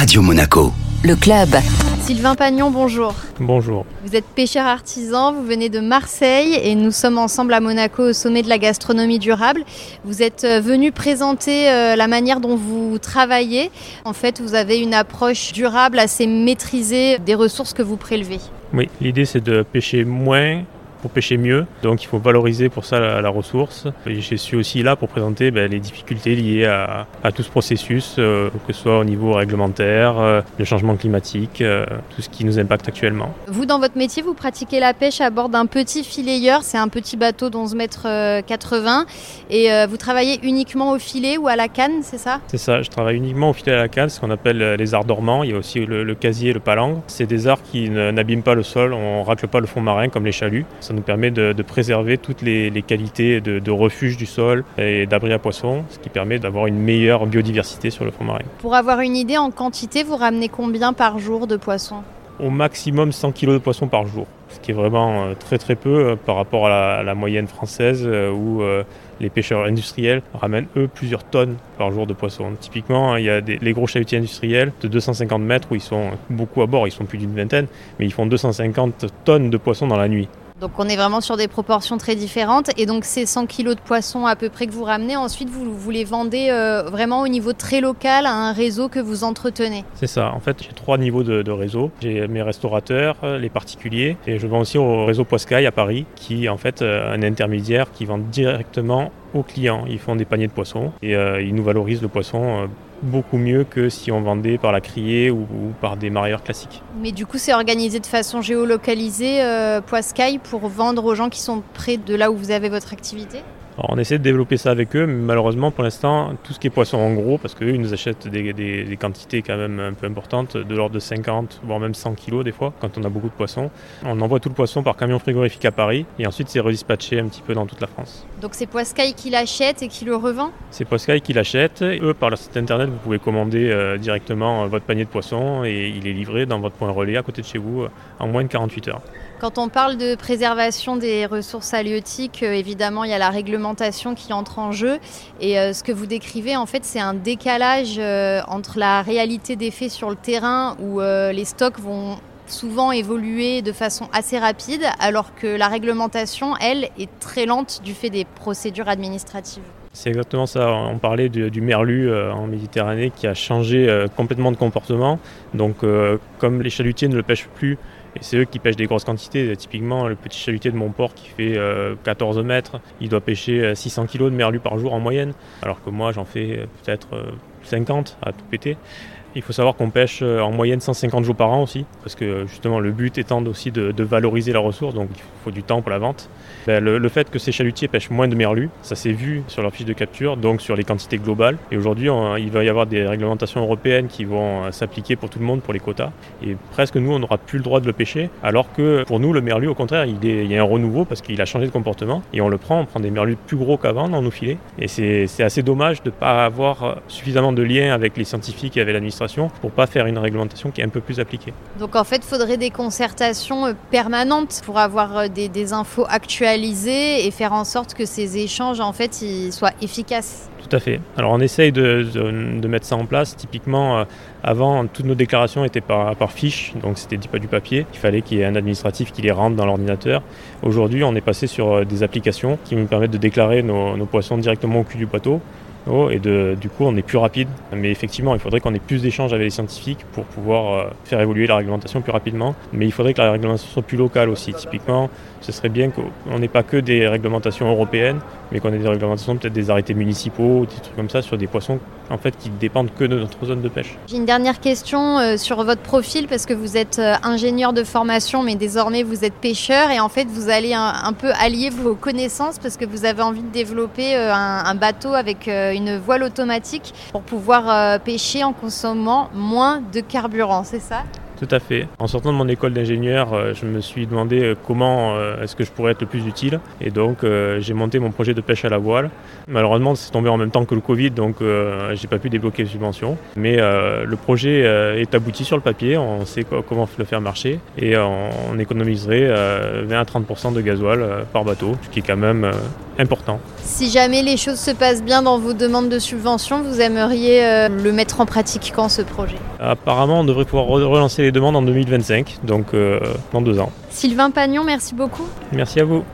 Radio Monaco. Le club. Sylvain Pagnon, bonjour. Bonjour. Vous êtes pêcheur artisan, vous venez de Marseille et nous sommes ensemble à Monaco au sommet de la gastronomie durable. Vous êtes euh, venu présenter euh, la manière dont vous travaillez. En fait, vous avez une approche durable assez maîtrisée des ressources que vous prélevez. Oui, l'idée c'est de pêcher moins pour pêcher mieux. Donc il faut valoriser pour ça la, ressource. Et je suis aussi là pour présenter ben, les difficultés liées à, tout ce processus, euh, que ce soit au niveau réglementaire, euh, le changement climatique, euh, tout ce qui nous impacte actuellement. Vous, dans votre métier, vous pratiquez la pêche à bord d'un petit filayeur. C'est un petit bateau d'11 mètres 80. Et vous travaillez uniquement au filet ou à la canne, c'est ça? C'est ça, je travaille uniquement au filet à la canne, ce qu'on appelle les arts dormants. Il y a aussi le, casier et le palang. C'est des arts qui n'abîment pas le sol, on racle pas le fond marin comme les chaluts. Ça nous permet de, préserver toutes les, qualités de, refuge du sol et d'abri à poissons, ce qui permet d'avoir une meilleure biodiversité sur le fond marin. Pour avoir une idée en quantité, vous ramenez combien par jour de poissons? Au maximum 100 kg de poissons par jour, ce qui est vraiment euh, très très peu euh, par rapport à la, moyenne française euh, où les pêcheurs industriels ramènent eux plusieurs tonnes par jour de poissons. Typiquement, il y a les gros chalutiers industriels de 250 mètres où ils sont beaucoup à bord, ils sont plus d'une vingtaine, mais ils font 250 tonnes de poissons dans la nuit. Donc on est vraiment sur des proportions très différentes. Et donc ces 100 kilos de poissons à peu près que vous ramenez, ensuite vous, les vendez euh, vraiment au niveau très local à un réseau que vous entretenez. C'est ça. En fait, j'ai trois niveaux de, réseau. J'ai mes restaurateurs, euh, les particuliers, et je vends aussi au réseau Poiscaille à Paris, qui est en fait euh, un intermédiaire qui vend directement aux clients. Ils font des paniers de poissons et ils nous valorisent le poisson beaucoup mieux que si on vendait par la criée ou, par des marieurs classiques. Mais du coup, c'est organisé de façon géolocalisée, euh, Poiscaille, pour vendre aux gens qui sont près de là où vous avez votre activité? On essaie de développer ça avec eux, mais malheureusement pour l'instant, tout ce qui est poisson en gros, parce qu'eux ils nous achètent des, quantités quand même un peu importantes, de l'ordre de 50 voire même 100 kilos des fois, quand on a beaucoup de poissons. On envoie tout le poisson par camion frigorifique à Paris et ensuite c'est redispatché un petit peu dans toute la France. Donc c'est Poiscaille qui l'achète et qui le revend? C'est Poiscaille qui l'achète. Eux, par leur site internet, vous pouvez commander euh, directement euh, votre panier de poissons et il est livré dans votre point relais à côté de chez vous euh, en moins de 48 heures. Quand on parle de préservation des ressources halieutiques, euh, évidemment, il y a la réglementation qui entre en jeu. Et euh, ce que vous décrivez, en fait, c'est un décalage euh, entre la réalité des faits sur le terrain, où les stocks vont souvent évoluer de façon assez rapide, alors que la réglementation, elle, est très lente du fait des procédures administratives. C'est exactement ça. On parlait du, merlu en Méditerranée qui a changé complètement de comportement. Donc, comme les chalutiers ne le pêchent plus et c'est eux qui pêchent des grosses quantités. Typiquement, le petit chalutier de mon port qui fait 14 euh, mètres, il doit pêcher 600 euh, kg de merlu par jour en moyenne, alors que moi j'en fais euh, peut-être 50 à tout péter. Il faut savoir qu'on pêche en moyenne 150 jours par an aussi, parce que justement le but étant aussi de, valoriser la ressource, donc il faut du temps pour la vente. Ben, le, fait que ces chalutiers pêchent moins de merlu, ça s'est vu sur leur fiche de capture, donc sur les quantités globales. Et aujourd'hui, il va y avoir des réglementations européennes qui vont s'appliquer pour tout le monde pour les quotas. Et presque nous, on n'aura plus le droit de le pêcher, alors que pour nous, le merlu, au contraire, il, il y a un renouveau parce qu'il a changé de comportement. Et on le prend, on prend des merlus plus gros qu'avant dans nos filets. Et c'est assez dommage de ne pas avoir suffisamment de liens avec les scientifiques et avec l'administration pour pas faire une réglementation qui est un peu plus appliquée. Donc en fait, il faudrait des concertations euh, permanentes pour avoir euh, des, infos actualisées et faire en sorte que ces échanges en fait ils soient efficaces. Tout à fait. Alors on essaye de, de, mettre ça en place. Typiquement, euh, avant, toutes nos déclarations étaient par, par fiche, donc c'était pas du papier. Il fallait qu'il y ait un administratif qui les rentre dans l'ordinateur. Aujourd'hui, on est passé sur des applications qui nous permettent de déclarer nos, nos poissons directement au cul du bateau et de, du coup on est plus rapide. Mais effectivement, il faudrait qu'on ait plus d'échanges avec les scientifiques pour pouvoir euh, faire évoluer la réglementation plus rapidement. Mais il faudrait que la réglementation soit plus locale aussi. Typiquement, ce serait bien qu'on n'ait pas que des réglementations européennes, mais qu'on ait des réglementations, peut-être des arrêtés municipaux, des trucs comme ça, sur des poissons en fait, qui dépendent que de notre zone de pêche. J'ai une dernière question euh, sur votre profil, parce que vous êtes euh, ingénieur de formation, mais désormais vous êtes pêcheur, et en fait vous allez un, peu allier vos connaissances, parce que vous avez envie de développer un bateau avec une voile automatique pour pouvoir euh, pêcher en consommant moins de carburant, c'est ça? Tout à fait. En sortant de mon école d'ingénieur, euh, je me suis demandé euh, comment euh, est-ce que je pourrais être le plus utile. Et donc j'ai monté mon projet de pêche à la voile. Malheureusement, c'est tombé en même temps que le Covid, donc j'ai pas pu débloquer les subventions. Mais le projet est abouti sur le papier, on sait comment le faire marcher et on économiserait 20 à 30% de gasoil par bateau, ce qui est quand même important. Si jamais les choses se passent bien dans vos demandes de subventions, vous aimeriez le mettre en pratique quand ce projet? Apparemment, on devrait pouvoir relancer les demandes en 2025, donc euh, dans deux ans. Sylvain Pagnon, merci beaucoup. Merci à vous.